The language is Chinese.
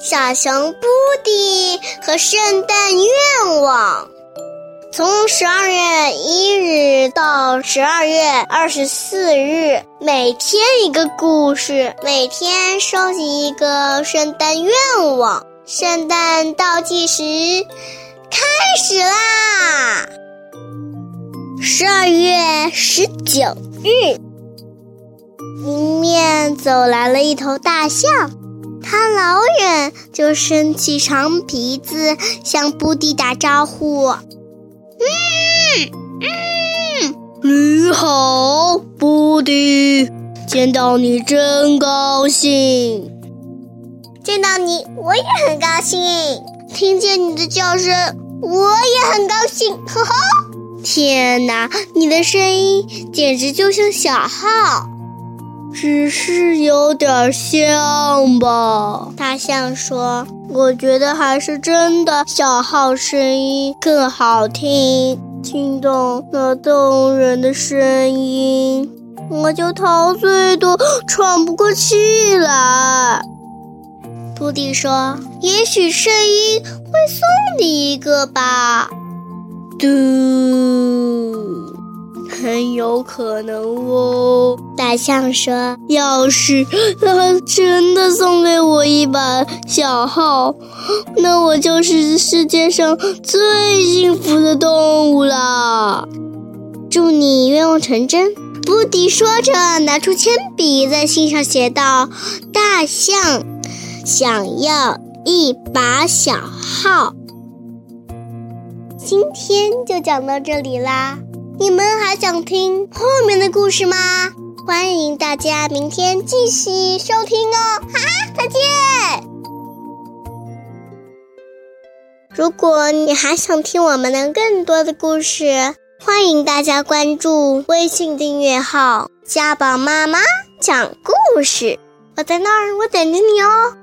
小熊布迪和圣诞愿望。从十二月一日到十二月二十四日，每天一个故事，每天收集一个圣诞愿望。圣诞倒计时开始啦！十二月十九日，迎面走来了一头大象。他老远就伸起长鼻子向布迪打招呼：“嗯嗯，你好，布迪，见到你真高兴。见到你我也很高兴，听见你的叫声我也很高兴。呵呵，天哪，你的声音简直就像小号。”只是有点像吧，大象说：“我觉得还是真的小号声音更好听，听懂那动人的声音，我就陶醉的喘不过气来。”布迪说：“也许声音会送你一个吧。”嘟。很有可能哦，大象说：“要是他真的送给我一把小号，那我就是世界上最幸福的动物了。”祝你愿望成真，布迪说着，拿出铅笔在信上写道：“大象想要一把小号。”今天就讲到这里啦。你们还想听后面的故事吗？欢迎大家明天继续收听哦！哈，再见。如果你还想听我们的更多的故事，欢迎大家关注微信订阅号“家宝妈妈讲故事”。我在那儿，我等着你哦。